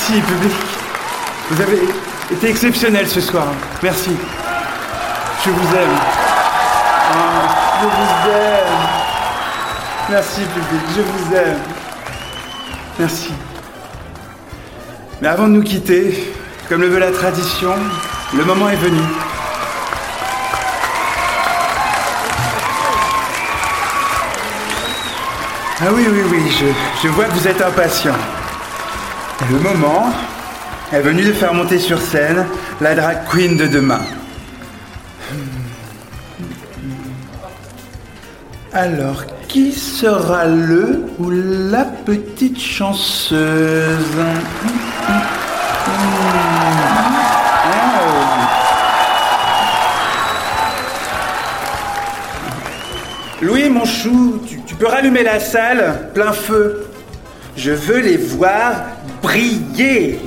Merci, public. Vous avez été exceptionnel ce soir. Merci. Je vous aime. Ah, je vous aime. Merci, public. Je vous aime. Merci. Mais avant de nous quitter, comme le veut la tradition, le moment est venu. Ah oui, oui, oui, je, je vois que vous êtes impatient. Le moment est venu de faire monter sur scène la drag queen de demain. Alors, qui sera le ou la petite chanceuse? Louis, mon chou, tu, peux rallumer la salle, plein feu. Je veux les voir briller.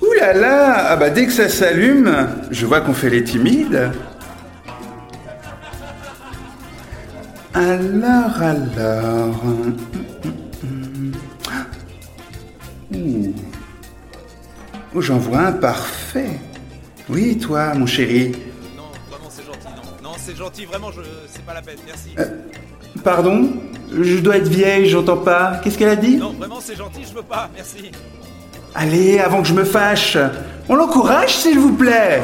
Ouh là là, ah bah dès que ça s'allume, je vois qu'on fait les timides. Alors, alors. Ouh. Oh, j'en vois un parfait. Oui, toi, mon chéri. Non, vraiment, c'est gentil. Non, non c'est gentil, vraiment, je... c'est pas la peine, merci. Pardon Je dois être vieille, j'entends pas. Qu'est-ce qu'elle a dit Non, vraiment, c'est gentil, je veux pas, merci. Allez, avant que je me fâche. On l'encourage, s'il vous plaît.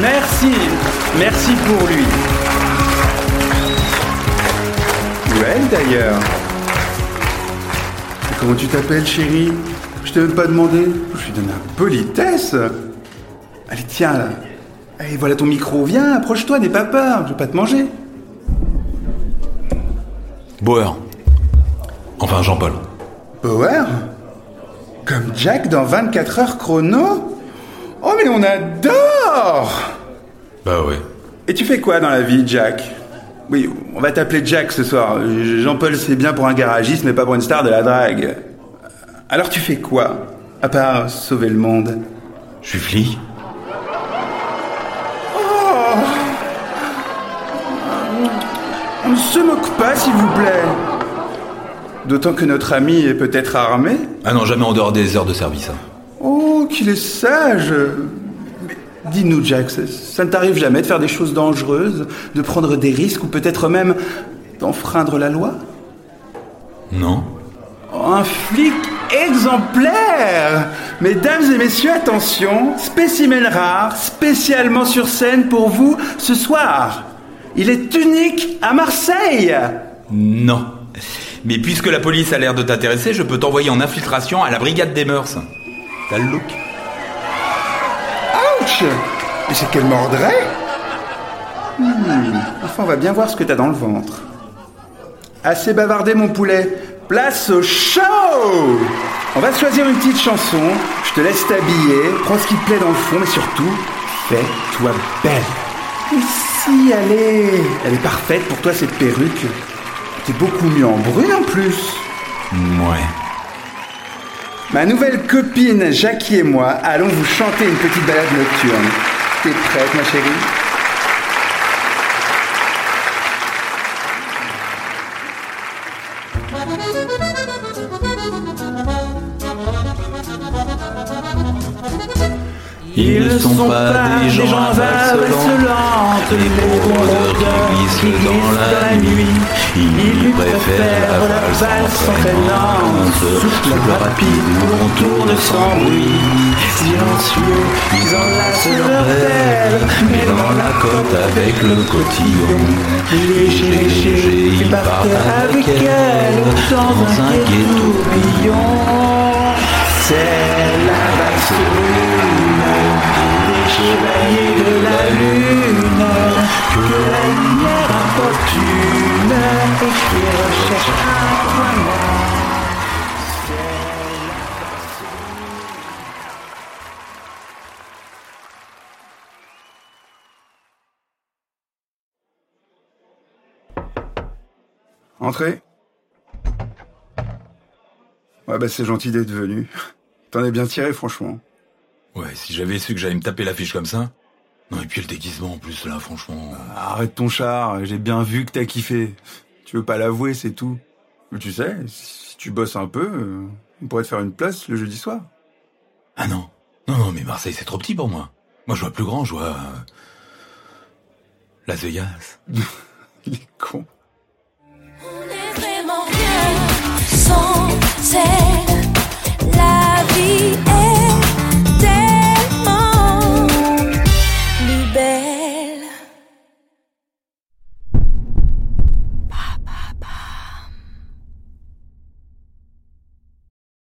Merci. Merci pour lui. Ou elle, d'ailleurs. Comment tu t'appelles, chérie? Je t'ai même pas demandé. Je lui donne la politesse. Allez, tiens, là. Allez, voilà ton micro. Viens, approche-toi, n'aie pas peur. Je vais pas te manger. Bauer. Enfin, Jean-Paul. Bauer Comme Jack dans 24 heures chrono? Oh mais on adore Bah ouais. Et tu fais quoi dans la vie, Jack? Oui, on va t'appeler Jack ce soir. Jean-Paul, c'est bien pour un garagiste, mais pas pour une star de la drague. Alors tu fais quoi À part sauver le monde? Je suis flic. Ne se moque pas, s'il vous plaît. D'autant que notre ami est peut-être armé. Ah non, jamais en dehors des heures de service. hein. Oh, qu'il est sage Mais Dis-nous, Jack, ça, ça ne t'arrive jamais de faire des choses dangereuses, de prendre des risques ou peut-être même d'enfreindre la loi? Non Un flic exemplaire Mesdames et messieurs, attention, spécimen rare, spécialement sur scène pour vous ce soir. Il est unique à Marseille Non. Mais puisque la police a l'air de t'intéresser, je peux t'envoyer en infiltration à la brigade des mœurs. T'as le look Ouch Mais c'est qu'elle mordrait Hmm, Enfin, on va bien voir ce que t'as dans le ventre. Assez bavardé, mon poulet. Place au show On va choisir une petite chanson. Je te laisse t'habiller. Prends ce qui te plaît dans le fond, mais surtout, fais-toi belle. Si, allez Elle est parfaite pour toi, cette perruque. T'es beaucoup mieux en brune, en plus. Ouais. Ma nouvelle copine Jackie et moi allons vous chanter une petite balade nocturne. T'es prête, ma chérie? Ils ne sont pas des gens insolents, les pauvres qui glissent dans la nuit. Ils préfèrent la valse entraînante, souffle rapide où on tourne sans bruit. Silencieux, ils enlacent leur pelle, mais dans la côte avec le cotillon. Léger, léger, ils partent avec elle dans un gai tourbillon. C'est la valse des chevaliers de la lune que la lumière importune et qui recherche un. Entrez. Ouais, bah c'est gentil d'être venu. T'en es bien tiré, franchement. Ouais, si j'avais su que j'allais me taper l'affiche comme ça. Non, et puis le déguisement en plus, là, franchement. Arrête ton char, j'ai bien vu que t'as kiffé. Tu veux pas l'avouer, c'est tout. Mais tu sais, si tu bosses un peu, euh, on pourrait te faire une place le jeudi soir. Ah non. Non, non, mais Marseille, c'est trop petit pour moi. Moi, je vois plus grand, je vois... euh, Las Vegas. Il est con. On est vraiment rien sans elle. La